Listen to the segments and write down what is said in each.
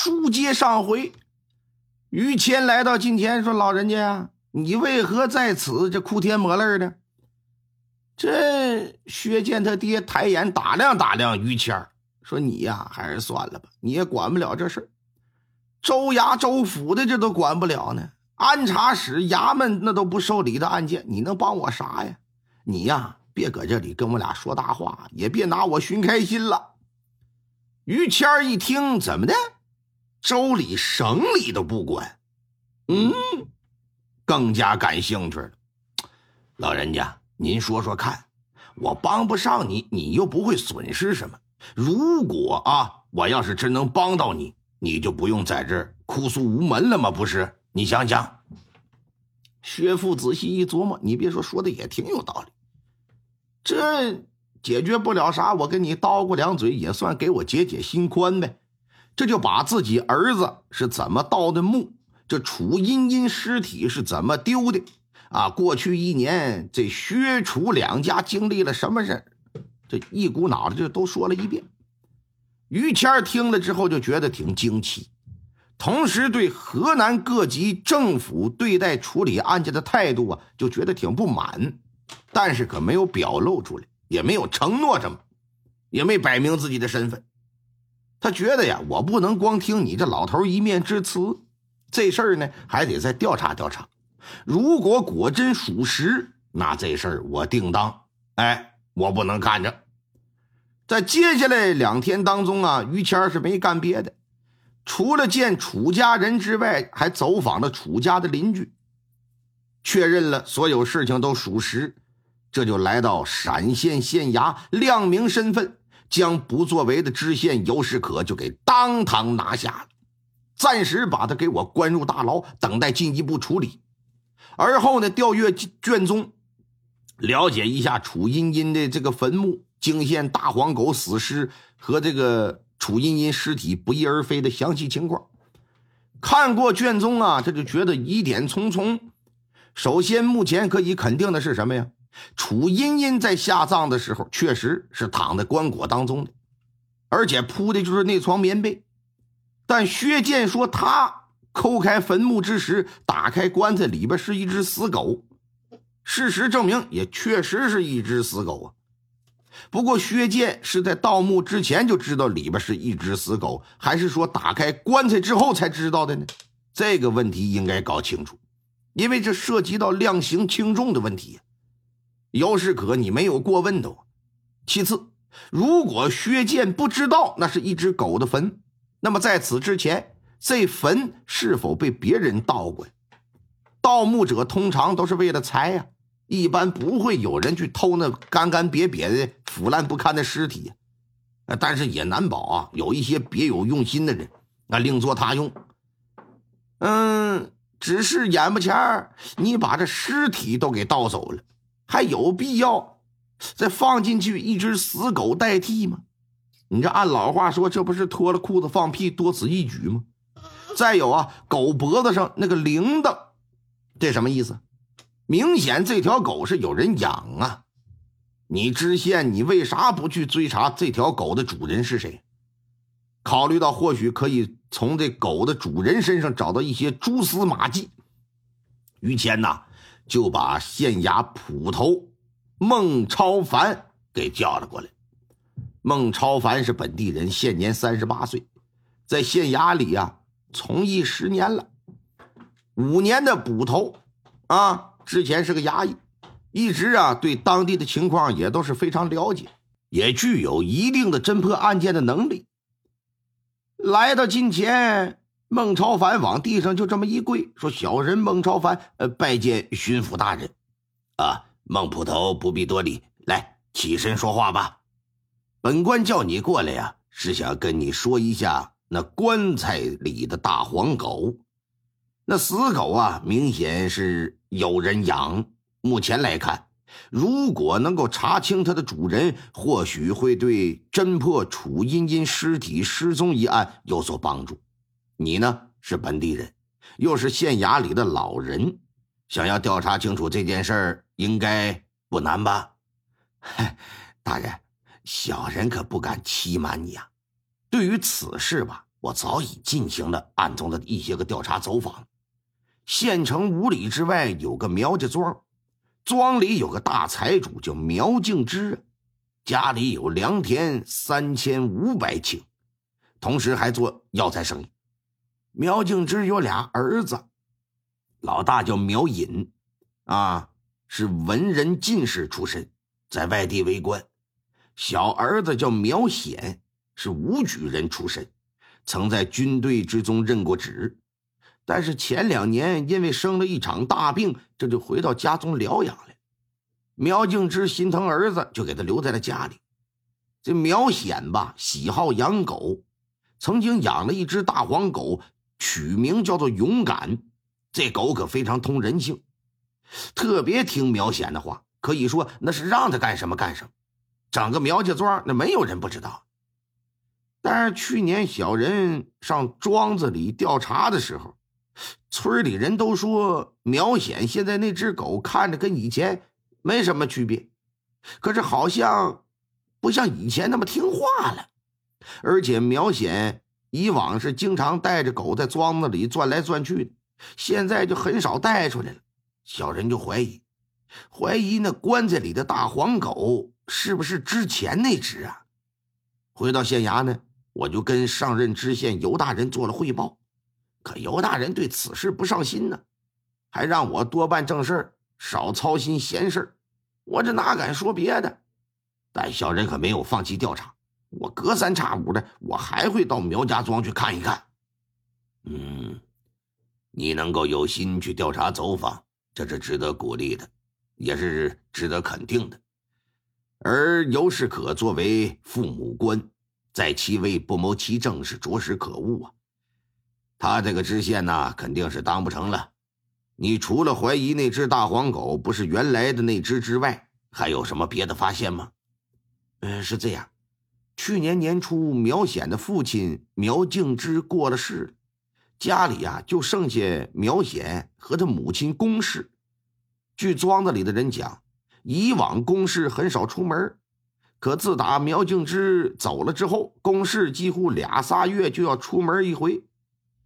书接上回，于谦来到近前说：“老人家，你为何在此？这哭天抹泪的。”这薛建他爹抬眼打量打量于谦说：“你呀，还是算了吧，你也管不了这事州衙州府的这都管不了呢，安察使衙门那都不受理的案件，你能帮我啥呀？你呀，别搁这里跟我俩说大话，也别拿我寻开心了。”于谦一听，怎么的？州里、省里都不管，嗯，更加感兴趣了。老人家。您说说看，我帮不上你，你又不会损失什么。如果啊，我要是真能帮到你，你就不用在这儿哭诉无门了吗？不是？你想想。薛父仔细一琢磨，你别说，说的也挺有道理。这解决不了啥，我跟你叨咕两嘴，也算给我解解心宽呗。这就把自己儿子是怎么盗的墓，这楚茵茵尸体是怎么丢的。啊，过去一年，这薛楚两家经历了什么事这一股脑的就都说了一遍。于谦听了之后就觉得挺惊奇，同时对河南各级政府对待处理案件的态度啊，就觉得挺不满，但是可没有表露出来，也没有承诺什么，也没摆明自己的身份。他觉得呀，我不能光听你这老头一面之词，这事儿呢还得再调查调查。如果果真属实，那这事儿我定当。哎，我不能看着。在接下来两天当中啊，于谦是没干别的，除了见楚家人之外，还走访了楚家的邻居，确认了所有事情都属实，这就来到陕县县衙亮明身份，将不作为的知县尤世可就给当堂拿下了，暂时把他给我关入大牢，等待进一步处理。而后呢，调阅卷宗，了解一下楚茵茵的这个坟墓惊现大黄狗死尸和这个楚茵茵尸体不翼而飞的详细情况。看过卷宗啊，他就觉得疑点重重。首先，目前可以肯定的是什么呀？楚茵茵在下葬的时候，确实是躺在棺椁当中的，而且铺的就是那床棉被。但薛建说他。抠开坟墓之时，打开棺材，里边是一只死狗。事实证明，也确实是一只死狗啊。不过，薛建是在盗墓之前就知道里边是一只死狗，还是说打开棺材之后才知道的呢？这个问题应该搞清楚，因为这涉及到量刑轻重的问题。姚世可，你没有过问的。其次，如果薛建不知道那是一只狗的坟，那么在此之前。这坟是否被别人盗过？盗墓者通常都是为了财呀，一般不会有人去偷那干干瘪瘪的、腐烂不堪的尸体。但是也难保啊，有一些别有用心的人，那另作他用。嗯，只是眼不前你把这尸体都给盗走了，还有必要再放进去一只死狗代替吗？你这按老话说，这不是脱了裤子放屁，多此一举吗？再有啊，狗脖子上那个铃铛，这什么意思？明显这条狗是有人养啊！你知县，你为啥不去追查这条狗的主人是谁？考虑到或许可以从这狗的主人身上找到一些蛛丝马迹，于谦呐就把县衙捕头孟超凡给叫了过来。孟超凡是本地人，现年三十八岁，在县衙里啊。从役十年了，五年的捕头，啊，之前是个衙役，一直啊对当地的情况也都是非常了解，也具有一定的侦破案件的能力。来到近前，孟超凡往地上就这么一跪，说：“小人孟超凡，呃，拜见巡抚大人。”啊，孟捕头不必多礼，来起身说话吧。本官叫你过来呀，是想跟你说一下。那棺材里的大黄狗，那死狗啊，明显是有人养。目前来看，如果能够查清它的主人，或许会对侦破楚茵茵尸体失踪一案有所帮助。你呢，是本地人，又是县衙里的老人，想要调查清楚这件事儿，应该不难吧？大人，小人可不敢欺瞒你啊。对于此事吧，我早已进行了暗中的一些个调查走访。县城五里之外有个苗家庄，庄里有个大财主叫苗敬之，家里有良田三千五百顷，同时还做药材生意。苗敬之有俩儿子，老大叫苗隐，啊，是文人进士出身，在外地为官；小儿子叫苗显，是武举人出身，曾在军队之中任过职。但是前两年因为生了一场大病，这就回到家中疗养了。苗敬之心疼儿子，就给他留在了家里。这苗显吧，喜好养狗，曾经养了一只大黄狗，取名叫做勇敢。这狗可非常通人性，特别听苗显的话，可以说那是让他干什么干什么。整个苗家庄那没有人不知道。但是去年小人上庄子里调查的时候。村里人都说苗显现在那只狗看着跟以前没什么区别，可是好像不像以前那么听话了。而且苗显以往是经常带着狗在庄子里转来转去的，现在就很少带出来了。小人就怀疑，怀疑那棺材里的大黄狗是不是之前那只啊？回到县衙呢，我就跟上任知县尤大人做了汇报。可尤大人对此事不上心呢，还让我多办正事少操心闲事我这哪敢说别的？但小人可没有放弃调查，我隔三差五的，我还会到苗家庄去看一看。嗯，你能够有心去调查走访，这是值得鼓励的，也是值得肯定的。而尤世可作为父母官，在其位不谋其政，是着实可恶啊。他这个知县呢，肯定是当不成了。你除了怀疑那只大黄狗不是原来的那只之外，还有什么别的发现吗？嗯，是这样。去年年初，苗显的父亲苗敬之过了世，家里呀就剩下苗显和他母亲龚氏。据庄子里的人讲，以往龚氏很少出门，可自打苗敬之走了之后，龚氏几乎俩仨月就要出门一回。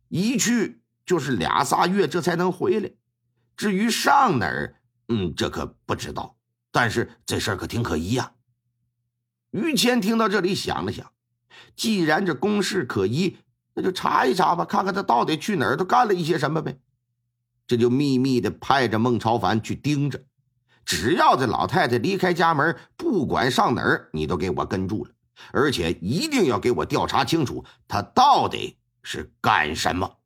一去就是俩仨月，这才能回来。至于上哪儿，嗯，这可不知道。但是这事儿可挺可疑呀。于谦听到这里，想了想，既然这公事可疑，那就查一查吧，看看他到底去哪儿，都干了一些什么呗。这就秘密的派着孟超凡去盯着，只要这老太太离开家门，不管上哪儿，你都给我跟住了，而且一定要给我调查清楚，她到底。是干什么？